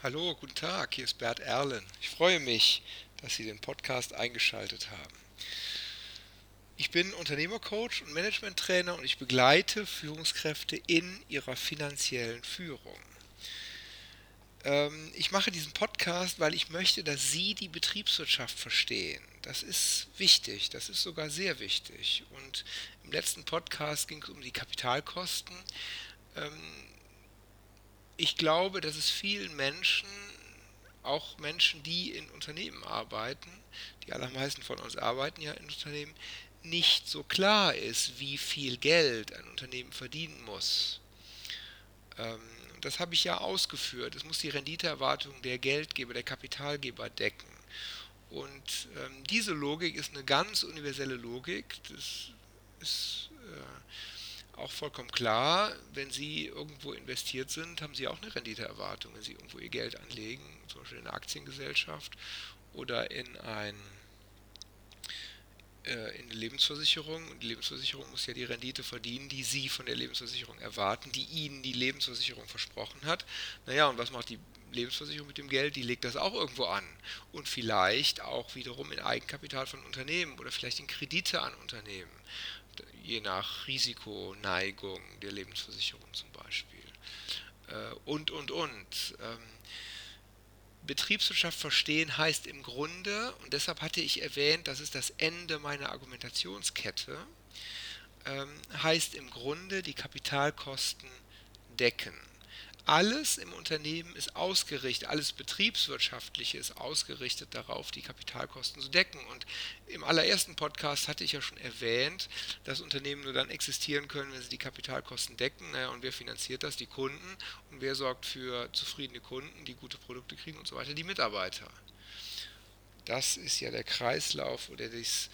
Hallo, guten Tag, hier ist Bert Erlen. Ich freue mich, dass Sie den Podcast eingeschaltet haben. Ich bin Unternehmercoach und Managementtrainer und ich begleite Führungskräfte in ihrer finanziellen Führung. Ähm, ich mache diesen Podcast, weil ich möchte, dass Sie die Betriebswirtschaft verstehen. Das ist wichtig, das ist sogar sehr wichtig. Und im letzten Podcast ging es um die Kapitalkosten. Ich glaube, dass es vielen Menschen, auch Menschen, die in Unternehmen arbeiten, die allermeisten von uns arbeiten ja in Unternehmen, nicht so klar ist, wie viel Geld ein Unternehmen verdienen muss. Ähm, das habe ich ja ausgeführt. Es muss die Renditeerwartung der Geldgeber, der Kapitalgeber decken. Und ähm, diese Logik ist eine ganz universelle Logik. Das ist äh, auch vollkommen klar, wenn Sie irgendwo investiert sind, haben Sie auch eine Renditeerwartung, wenn Sie irgendwo Ihr Geld anlegen, zum Beispiel in eine Aktiengesellschaft oder in ein äh, in eine Lebensversicherung. Und die Lebensversicherung muss ja die Rendite verdienen, die Sie von der Lebensversicherung erwarten, die Ihnen die Lebensversicherung versprochen hat. Naja, und was macht die Lebensversicherung mit dem Geld? Die legt das auch irgendwo an. Und vielleicht auch wiederum in Eigenkapital von Unternehmen oder vielleicht in Kredite an Unternehmen je nach Risikoneigung der Lebensversicherung zum Beispiel. Äh, und, und, und. Ähm, Betriebswirtschaft verstehen heißt im Grunde, und deshalb hatte ich erwähnt, das ist das Ende meiner Argumentationskette, ähm, heißt im Grunde die Kapitalkosten decken alles im Unternehmen ist ausgerichtet, alles Betriebswirtschaftliche ist ausgerichtet darauf, die Kapitalkosten zu decken. Und im allerersten Podcast hatte ich ja schon erwähnt, dass Unternehmen nur dann existieren können, wenn sie die Kapitalkosten decken. Naja, und wer finanziert das? Die Kunden. Und wer sorgt für zufriedene Kunden, die gute Produkte kriegen und so weiter? Die Mitarbeiter. Das ist ja der Kreislauf oder das,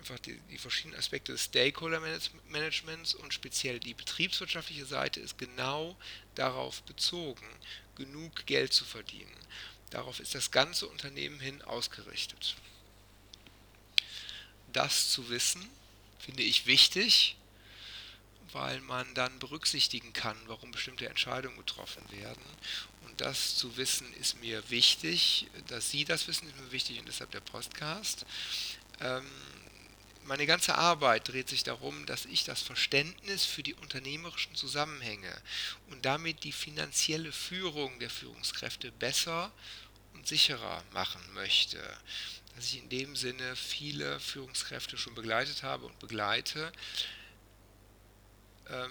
einfach die, die, verschiedenen Aspekte des Stakeholder-Managements und speziell die betriebswirtschaftliche Seite ist genau darauf bezogen, genug Geld zu verdienen. Darauf ist das ganze Unternehmen hin ausgerichtet. Das zu wissen, finde ich wichtig, weil man dann berücksichtigen kann, warum bestimmte Entscheidungen getroffen werden. Und das zu wissen ist mir wichtig, dass Sie das wissen, ist mir wichtig und deshalb der Podcast. Ähm, meine ganze Arbeit dreht sich darum, dass ich das Verständnis für die unternehmerischen Zusammenhänge und damit die finanzielle Führung der Führungskräfte besser und sicherer machen möchte. Dass ich in dem Sinne viele Führungskräfte schon begleitet habe und begleite ähm,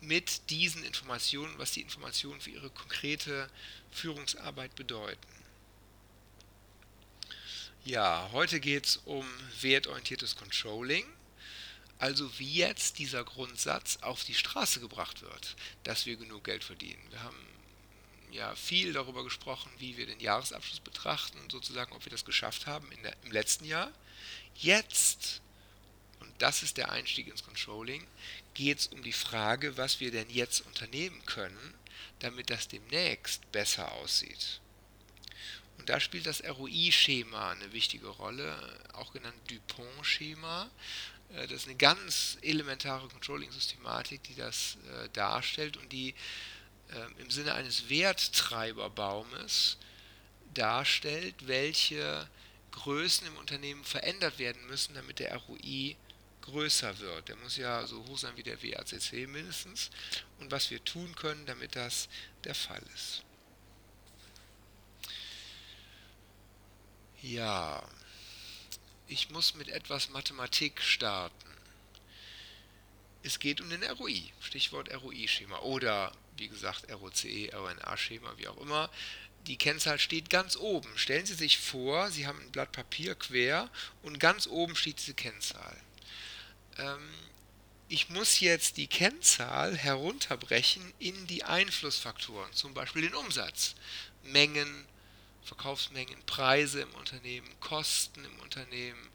mit diesen Informationen, was die Informationen für ihre konkrete Führungsarbeit bedeuten. Ja, heute geht es um wertorientiertes Controlling, also wie jetzt dieser Grundsatz auf die Straße gebracht wird, dass wir genug Geld verdienen. Wir haben ja viel darüber gesprochen, wie wir den Jahresabschluss betrachten, sozusagen, ob wir das geschafft haben der, im letzten Jahr. Jetzt, und das ist der Einstieg ins Controlling, geht es um die Frage, was wir denn jetzt unternehmen können, damit das demnächst besser aussieht. Und da spielt das ROI-Schema eine wichtige Rolle, auch genannt Dupont-Schema. Äh, das ist eine ganz elementare Controlling-Systematik, die das äh, darstellt und die äh, im Sinne eines Werttreiberbaumes darstellt, welche Größen im Unternehmen verändert werden müssen, damit der ROI größer wird. Der muss ja so hoch sein wie der WACC mindestens. Und was wir tun können, damit das der Fall ist. Ja, ich muss mit etwas Mathematik starten. Es geht um den ROI, Stichwort ROI-Schema oder wie gesagt ROCE, RNA-Schema, wie auch immer. Die Kennzahl steht ganz oben. Stellen Sie sich vor, Sie haben ein Blatt Papier quer und ganz oben steht diese Kennzahl. Ähm, ich muss jetzt die Kennzahl herunterbrechen in die Einflussfaktoren, zum Beispiel den Umsatz, Mengen, Verkaufsmengen, Preise im Unternehmen, Kosten im Unternehmen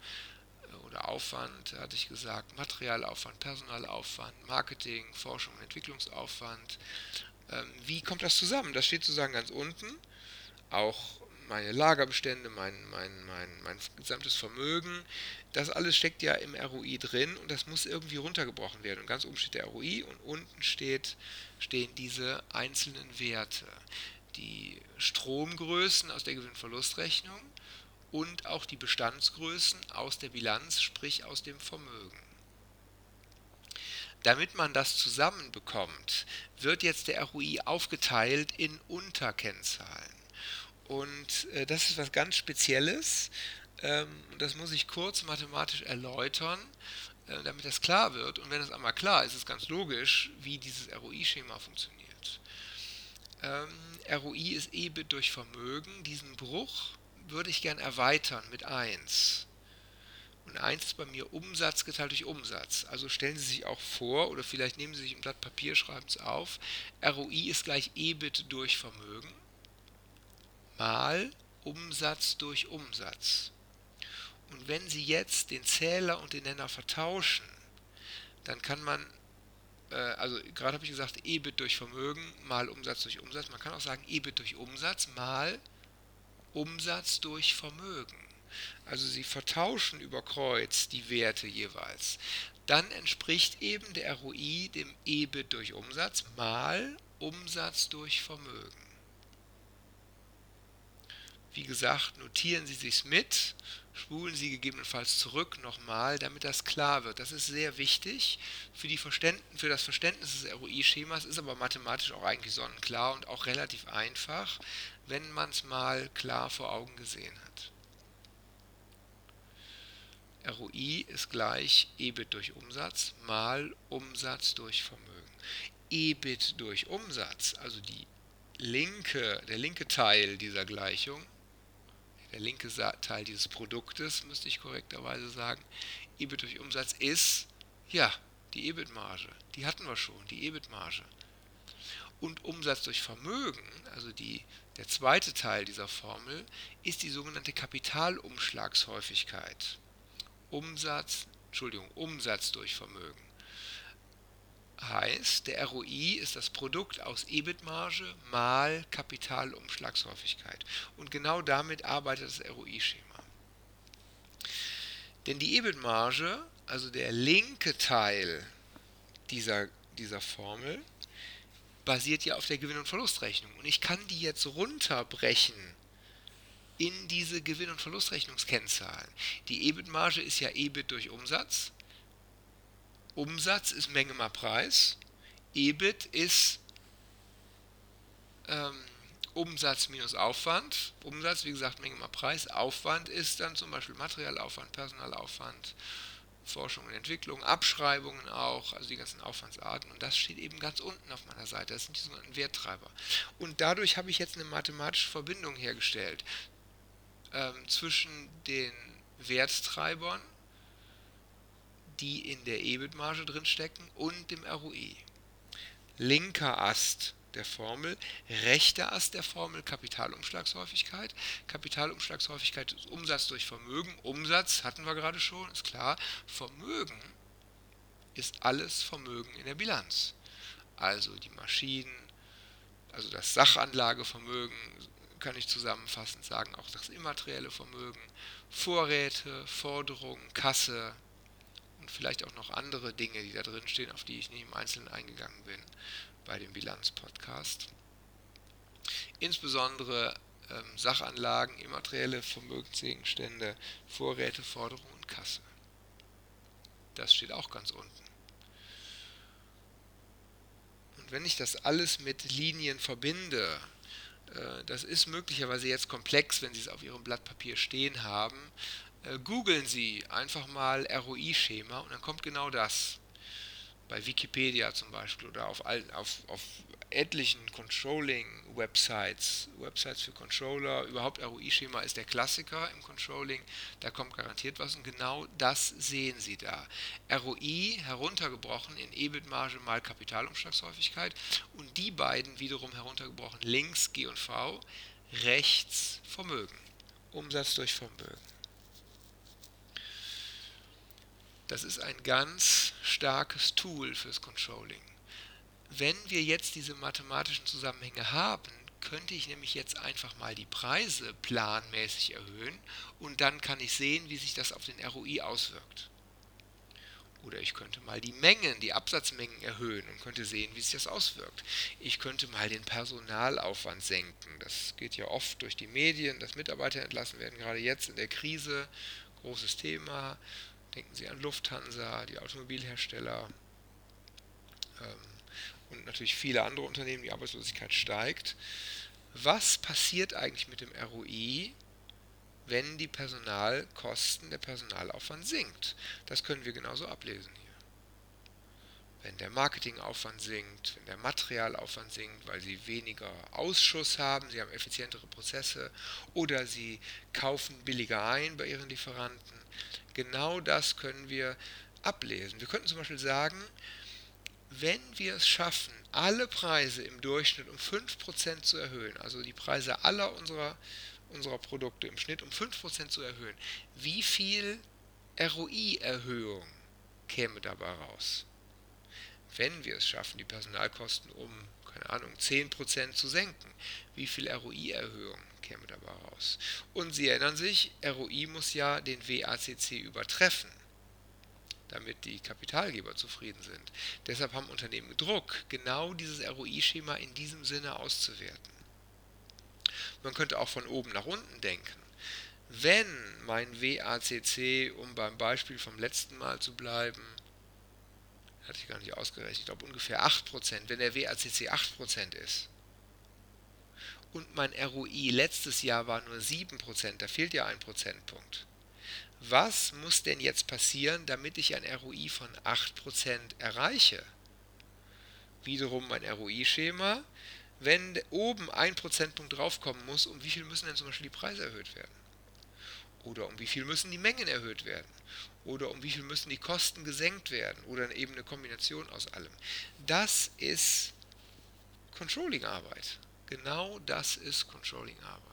äh, oder Aufwand, hatte ich gesagt, Materialaufwand, Personalaufwand, Marketing, Forschung und Entwicklungsaufwand. Ähm, wie kommt das zusammen? Das steht sozusagen ganz unten. Auch meine Lagerbestände, mein, mein, mein, mein gesamtes Vermögen, das alles steckt ja im ROI drin und das muss irgendwie runtergebrochen werden. Und ganz oben steht der ROI und unten steht, stehen diese einzelnen Werte die Stromgrößen aus der Gewinnverlustrechnung und auch die Bestandsgrößen aus der Bilanz, sprich aus dem Vermögen. Damit man das zusammenbekommt, wird jetzt der ROI aufgeteilt in Unterkennzahlen. Und äh, das ist was ganz Spezielles. Ähm, das muss ich kurz mathematisch erläutern, äh, damit das klar wird. Und wenn das einmal klar ist, ist es ganz logisch, wie dieses ROI-Schema funktioniert. Ähm, ROI ist EBIT durch Vermögen. Diesen Bruch würde ich gern erweitern mit 1. Und 1 ist bei mir Umsatz geteilt durch Umsatz. Also stellen Sie sich auch vor, oder vielleicht nehmen Sie sich ein Blatt Papier, schreiben es auf, ROI ist gleich EBIT durch Vermögen mal Umsatz durch Umsatz. Und wenn Sie jetzt den Zähler und den Nenner vertauschen, dann kann man, also gerade habe ich gesagt, EBIT durch Vermögen mal Umsatz durch Umsatz. Man kann auch sagen EBIT durch Umsatz mal Umsatz durch Vermögen. Also Sie vertauschen über Kreuz die Werte jeweils. Dann entspricht eben der ROI dem EBIT durch Umsatz mal Umsatz durch Vermögen. Wie gesagt, notieren Sie sich mit, spulen Sie gegebenenfalls zurück nochmal, damit das klar wird. Das ist sehr wichtig für, die Verständnis, für das Verständnis des ROI-Schemas, ist aber mathematisch auch eigentlich sonnenklar und auch relativ einfach, wenn man es mal klar vor Augen gesehen hat. ROI ist gleich EBIT durch Umsatz mal Umsatz durch Vermögen. EBIT durch Umsatz, also die linke, der linke Teil dieser Gleichung, der linke Teil dieses Produktes, müsste ich korrekterweise sagen, EBIT durch Umsatz ist, ja, die EBIT-Marge. Die hatten wir schon, die EBIT-Marge. Und Umsatz durch Vermögen, also die, der zweite Teil dieser Formel, ist die sogenannte Kapitalumschlagshäufigkeit. Umsatz, Entschuldigung, Umsatz durch Vermögen heißt, der ROI ist das Produkt aus EBIT-Marge mal Kapitalumschlagshäufigkeit. Und genau damit arbeitet das ROI-Schema. Denn die EBIT-Marge, also der linke Teil dieser, dieser Formel, basiert ja auf der Gewinn- und Verlustrechnung. Und ich kann die jetzt runterbrechen in diese Gewinn- und Verlustrechnungskennzahlen. Die EBIT-Marge ist ja EBIT durch Umsatz Umsatz ist Menge mal Preis. EBIT ist ähm, Umsatz minus Aufwand. Umsatz, wie gesagt, Menge mal Preis. Aufwand ist dann zum Beispiel Materialaufwand, Personalaufwand, Forschung und Entwicklung, Abschreibungen auch, also die ganzen Aufwandsarten. Und das steht eben ganz unten auf meiner Seite. Das sind die sogenannten Werttreiber. Und dadurch habe ich jetzt eine mathematische Verbindung hergestellt ähm, zwischen den Werttreibern die in der EBIT-Marge drin stecken und dem ROI. Linker Ast der Formel, rechter Ast der Formel Kapitalumschlagshäufigkeit. Kapitalumschlagshäufigkeit ist Umsatz durch Vermögen. Umsatz hatten wir gerade schon, ist klar. Vermögen ist alles Vermögen in der Bilanz. Also die Maschinen, also das Sachanlagevermögen, kann ich zusammenfassend sagen, auch das immaterielle Vermögen, Vorräte, Forderungen, Kasse, und vielleicht auch noch andere Dinge, die da drin stehen, auf die ich nicht im Einzelnen eingegangen bin bei dem Bilanzpodcast. Insbesondere ähm, Sachanlagen, immaterielle Vermögensgegenstände, Vorräte, Forderungen und Kasse. Das steht auch ganz unten. Und wenn ich das alles mit Linien verbinde, äh, das ist möglicherweise jetzt komplex, wenn Sie es auf Ihrem Blatt Papier stehen haben, äh, googeln Sie einfach mal ROI-Schema und dann kommt genau das. Bei Wikipedia zum Beispiel oder auf, auf, auf etlichen Controlling-Websites, Websites für Controller, überhaupt ROI-Schema ist der Klassiker im Controlling, da kommt garantiert was und genau das sehen Sie da. ROI heruntergebrochen in EBIT-Marge mal Kapitalumschlagshäufigkeit und die beiden wiederum heruntergebrochen links G und V, rechts Vermögen, Umsatz durch Vermögen. Das ist ein ganz starkes Tool fürs Controlling. Wenn wir jetzt diese mathematischen Zusammenhänge haben, könnte ich nämlich jetzt einfach mal die Preise planmäßig erhöhen und dann kann ich sehen, wie sich das auf den ROI auswirkt. Oder ich könnte mal die Mengen, die Absatzmengen erhöhen und könnte sehen, wie sich das auswirkt. Ich könnte mal den Personalaufwand senken. Das geht ja oft durch die Medien, dass Mitarbeiter entlassen werden, gerade jetzt in der Krise. Großes Thema. Denken Sie an Lufthansa, die Automobilhersteller ähm, und natürlich viele andere Unternehmen, die Arbeitslosigkeit steigt. Was passiert eigentlich mit dem ROI, wenn die Personalkosten, der Personalaufwand sinkt. Das können wir genauso ablesen hier. Wenn der Marketingaufwand sinkt, wenn der Materialaufwand sinkt, weil sie weniger Ausschuss haben, sie haben effizientere Prozesse oder sie kaufen billiger ein bei ihren Lieferanten. Genau das können wir ablesen. Wir könnten zum Beispiel sagen, wenn wir es schaffen, alle Preise im Durchschnitt um 5% zu erhöhen, also die Preise aller unserer unserer Produkte im Schnitt um 5% zu erhöhen, wie viel ROI-Erhöhung käme dabei raus? Wenn wir es schaffen, die Personalkosten um, keine Ahnung, 10% zu senken, wie viel ROI-Erhöhung käme dabei raus? Und Sie erinnern sich, ROI muss ja den WACC übertreffen damit die Kapitalgeber zufrieden sind. Deshalb haben Unternehmen Druck, genau dieses ROI-Schema in diesem Sinne auszuwerten. Man könnte auch von oben nach unten denken. Wenn mein WACC, um beim Beispiel vom letzten Mal zu bleiben, hatte ich gar nicht ausgerechnet, ich glaube ungefähr 8%, wenn der WACC 8% ist und mein ROI letztes Jahr war nur 7%, da fehlt ja ein Prozentpunkt. Was muss denn jetzt passieren, damit ich ein ROI von 8% erreiche? Wiederum mein ROI-Schema wenn oben ein Prozentpunkt draufkommen muss, um wie viel müssen denn zum Beispiel die Preise erhöht werden? Oder um wie viel müssen die Mengen erhöht werden? Oder um wie viel müssen die Kosten gesenkt werden? Oder eben eine Kombination aus allem. Das ist Controlling-Arbeit. Genau das ist Controlling-Arbeit.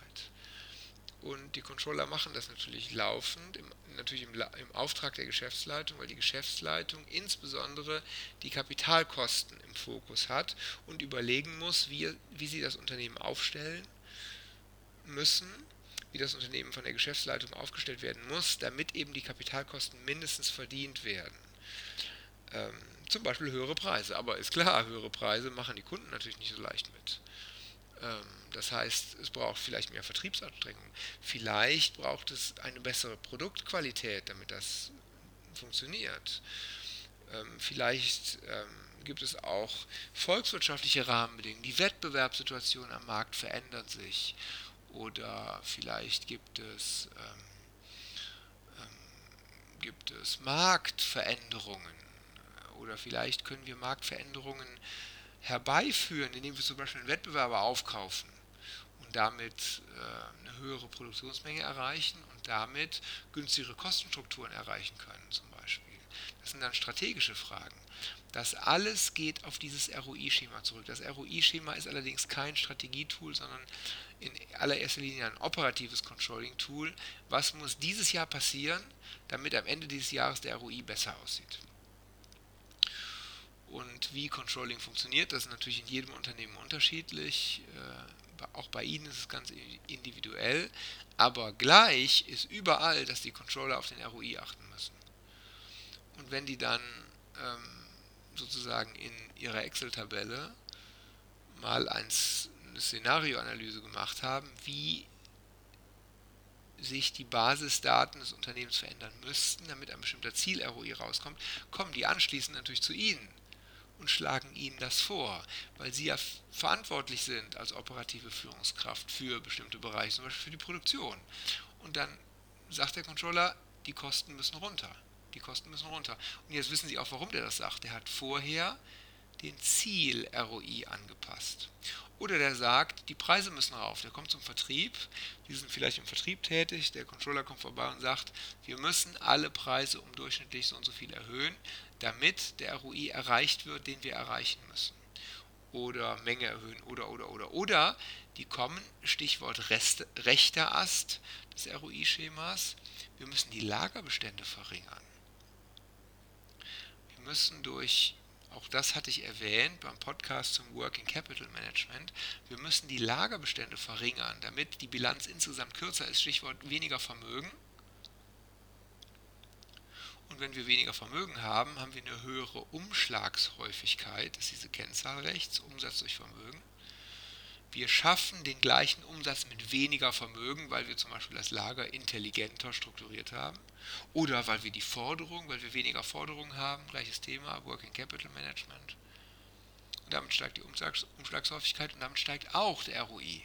Und die Controller machen das natürlich laufend, im, natürlich im, im, Auftrag der Geschäftsleitung, weil die Geschäftsleitung insbesondere die Kapitalkosten im Fokus hat und überlegen muss, wie, wie sie das Unternehmen aufstellen müssen, wie das Unternehmen von der Geschäftsleitung aufgestellt werden muss, damit eben die Kapitalkosten mindestens verdient werden. Ähm, zum Beispiel höhere Preise. Aber ist klar, höhere Preise machen die Kunden natürlich nicht so leicht mit. Ähm, das heißt, es braucht vielleicht mehr Vertriebsanstrengungen. Vielleicht braucht es eine bessere Produktqualität, damit das funktioniert. Ähm, vielleicht ähm, gibt es auch volkswirtschaftliche Rahmenbedingungen. Die Wettbewerbssituation am Markt verändert sich. Oder vielleicht gibt es, gibt es Marktveränderungen. Oder vielleicht können wir Marktveränderungen herbeiführen, indem wir zum Beispiel einen Wettbewerber aufkaufen und damit äh, eine höhere Produktionsmenge erreichen und damit günstigere Kostenstrukturen erreichen können zum Beispiel. Das sind dann strategische Fragen. Das alles geht auf dieses ROI-Schema zurück. Das ROI-Schema ist allerdings kein Strategietool, sondern in allererster Linie ein operatives Controlling-Tool. Was muss dieses Jahr passieren, damit am Ende dieses Jahres der ROI besser aussieht? Und wie Controlling funktioniert, das ist natürlich in jedem Unternehmen unterschiedlich. Äh, auch bei Ihnen ist es ganz individuell. Aber gleich ist überall, dass die Controller auf den ROI achten müssen. Und wenn die dann ähm, sozusagen in ihrer Excel-Tabelle mal eine Szenarioanalyse gemacht haben, wie sich die Basisdaten des Unternehmens verändern müssten, damit ein bestimmter Ziel-ROI rauskommt, kommen die anschließend natürlich zu Ihnen und schlagen ihnen das vor, weil sie ja verantwortlich sind als operative Führungskraft für bestimmte Bereiche, zum Beispiel für die Produktion. Und dann sagt der Controller, die Kosten müssen runter. Die Kosten müssen runter. Und jetzt wissen Sie auch, warum der das sagt. Der hat vorher den Ziel-ROI angepasst. Oder der sagt, die Preise müssen rauf. Der kommt zum Vertrieb, die sind vielleicht im Vertrieb tätig, der Controller kommt vorbei und sagt, wir müssen alle Preise um durchschnittlich so und so viel erhöhen damit der ROI erreicht wird, den wir erreichen müssen. Oder Menge erhöhen oder, oder, oder. Oder die kommen, Stichwort Reste, rechter Ast des ROI-Schemas, wir müssen die Lagerbestände verringern. Wir müssen durch, auch das hatte ich erwähnt beim Podcast zum Working Capital Management, wir müssen die Lagerbestände verringern, damit die Bilanz insgesamt kürzer ist, Stichwort weniger Vermögen. Und wenn wir weniger Vermögen haben, haben wir eine höhere Umschlagshäufigkeit, das ist diese Kennzahl rechts, Umsatz durch Vermögen. Wir schaffen den gleichen Umsatz mit weniger Vermögen, weil wir zum Beispiel das Lager intelligenter strukturiert haben. Oder weil wir die Forderung, weil wir weniger Forderungen haben, gleiches Thema, Working Capital Management. Und damit steigt die Umschlags Umschlagshäufigkeit und damit steigt auch der ROI.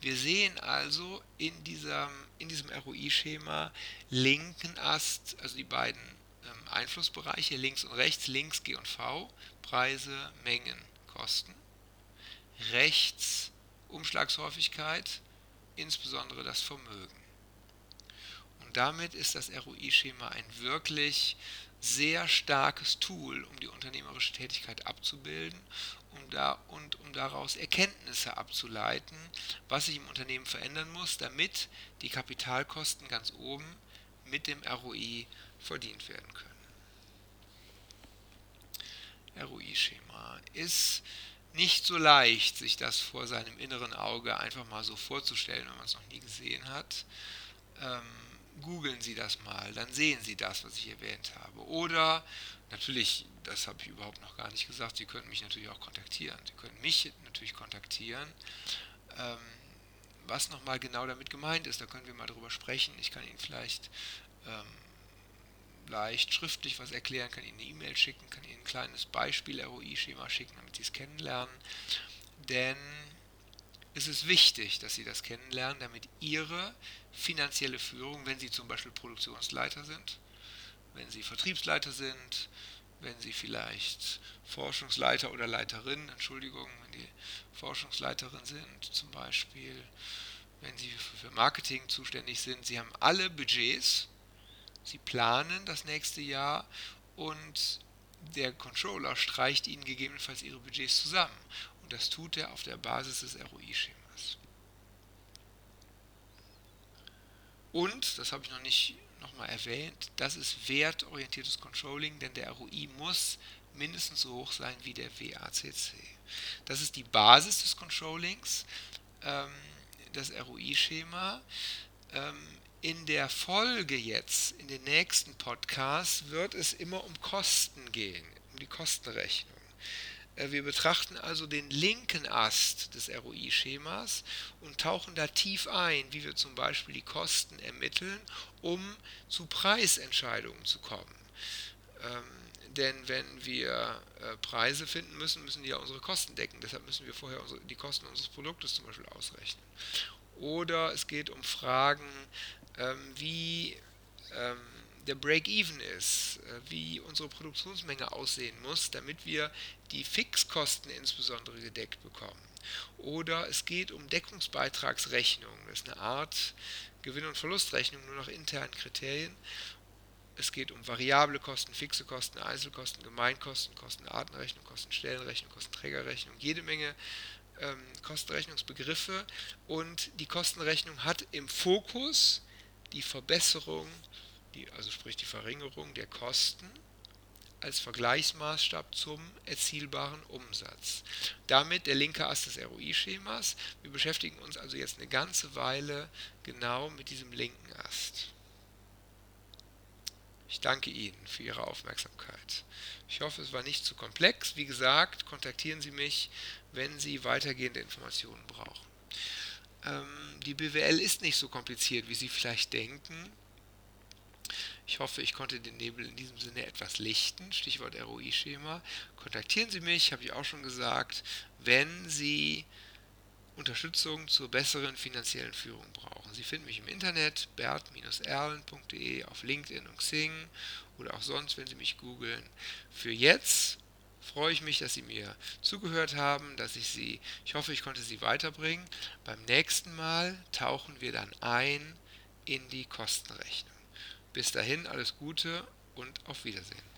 Wir sehen also in diesem, in diesem ROI-Schema linken Ast, also die beiden ähm, Einflussbereiche, links und rechts, links G und V, Preise, Mengen, Kosten. Rechts Umschlagshäufigkeit, insbesondere das Vermögen. Und damit ist das ROI-Schema ein wirklich sehr starkes Tool, um die unternehmerische Tätigkeit abzubilden um da, und um daraus Erkenntnisse abzuleiten, was sich im Unternehmen verändern muss, damit die Kapitalkosten ganz oben mit dem ROI verdient werden können. ROI-Schema ist nicht so leicht, sich das vor seinem inneren Auge einfach mal so vorzustellen, wenn man es noch nie gesehen hat. Ähm, googeln Sie das mal, dann sehen Sie das, was ich erwähnt habe. Oder natürlich, das habe ich überhaupt noch gar nicht gesagt, Sie können mich natürlich auch kontaktieren. Sie können mich natürlich kontaktieren. Ähm, was nochmal genau damit gemeint ist, da können wir mal drüber sprechen. Ich kann Ihnen vielleicht ähm, leicht schriftlich was erklären, kann Ihnen eine E-Mail schicken, kann Ihnen ein kleines Beispiel-ROI-Schema schicken, damit Sie es kennenlernen. Denn es ist wichtig, dass Sie das kennenlernen, damit Ihre finanzielle Führung, wenn Sie zum Beispiel Produktionsleiter sind, wenn Sie Vertriebsleiter sind, wenn Sie vielleicht Forschungsleiter oder Leiterin, Entschuldigung, wenn die Forschungsleiterin sind zum Beispiel, wenn Sie für Marketing zuständig sind, Sie haben alle Budgets, Sie planen das nächste Jahr und der Controller streicht Ihnen gegebenenfalls Ihre Budgets zusammen. Und das tut er auf der Basis des ROI-Schemas. Und, das habe ich noch nicht nochmal erwähnt, das ist wertorientiertes Controlling, denn der ROI muss mindestens so hoch sein wie der WACC. Das ist die Basis des Controllings, ähm, das ROI-Schema. Ähm, in der Folge jetzt, in den nächsten Podcasts, wird es immer um Kosten gehen, um die Kostenrechnung. Äh, wir betrachten also den linken Ast des ROI-Schemas und tauchen da tief ein, wie wir zum Beispiel die Kosten ermitteln, um zu Preisentscheidungen zu kommen. Ähm, denn wenn wir äh, Preise finden müssen, müssen die ja unsere Kosten decken. Deshalb müssen wir vorher unsere, die Kosten unseres Produktes zum Beispiel ausrechnen. Oder es geht um Fragen, wie ähm, der Break-Even ist, äh, wie unsere Produktionsmenge aussehen muss, damit wir die Fixkosten insbesondere gedeckt bekommen. Oder es geht um Deckungsbeitragsrechnung, das ist eine Art Gewinn- und Verlustrechnung nur nach internen Kriterien. Es geht um variable Kosten, fixe Kosten, Einzelkosten, Gemeinkosten, Kostenartenrechnung, Kostenstellenrechnung, Kostenträgerrechnung, jede Menge ähm, Kostenrechnungsbegriffe und die Kostenrechnung hat im Fokus die Verbesserung, die, also sprich die Verringerung der Kosten als Vergleichsmaßstab zum erzielbaren Umsatz. Damit der linke Ast des ROI-Schemas. Wir beschäftigen uns also jetzt eine ganze Weile genau mit diesem linken Ast. Ich danke Ihnen für Ihre Aufmerksamkeit. Ich hoffe, es war nicht zu komplex. Wie gesagt, kontaktieren Sie mich, wenn Sie weitergehende Informationen brauchen. Ähm, die BWL ist nicht so kompliziert, wie Sie vielleicht denken. Ich hoffe, ich konnte den Nebel in diesem Sinne etwas lichten. Stichwort ROI-Schema. Kontaktieren Sie mich, habe ich auch schon gesagt, wenn Sie Unterstützung zur besseren finanziellen Führung brauchen. Sie finden mich im Internet bert-erlen.de, auf LinkedIn und Xing oder auch sonst, wenn Sie mich googeln. Für jetzt freue ich mich, dass Sie mir zugehört haben, dass ich Sie, ich hoffe, ich konnte Sie weiterbringen. Beim nächsten Mal tauchen wir dann ein in die Kostenrechnung. Bis dahin alles Gute und auf Wiedersehen.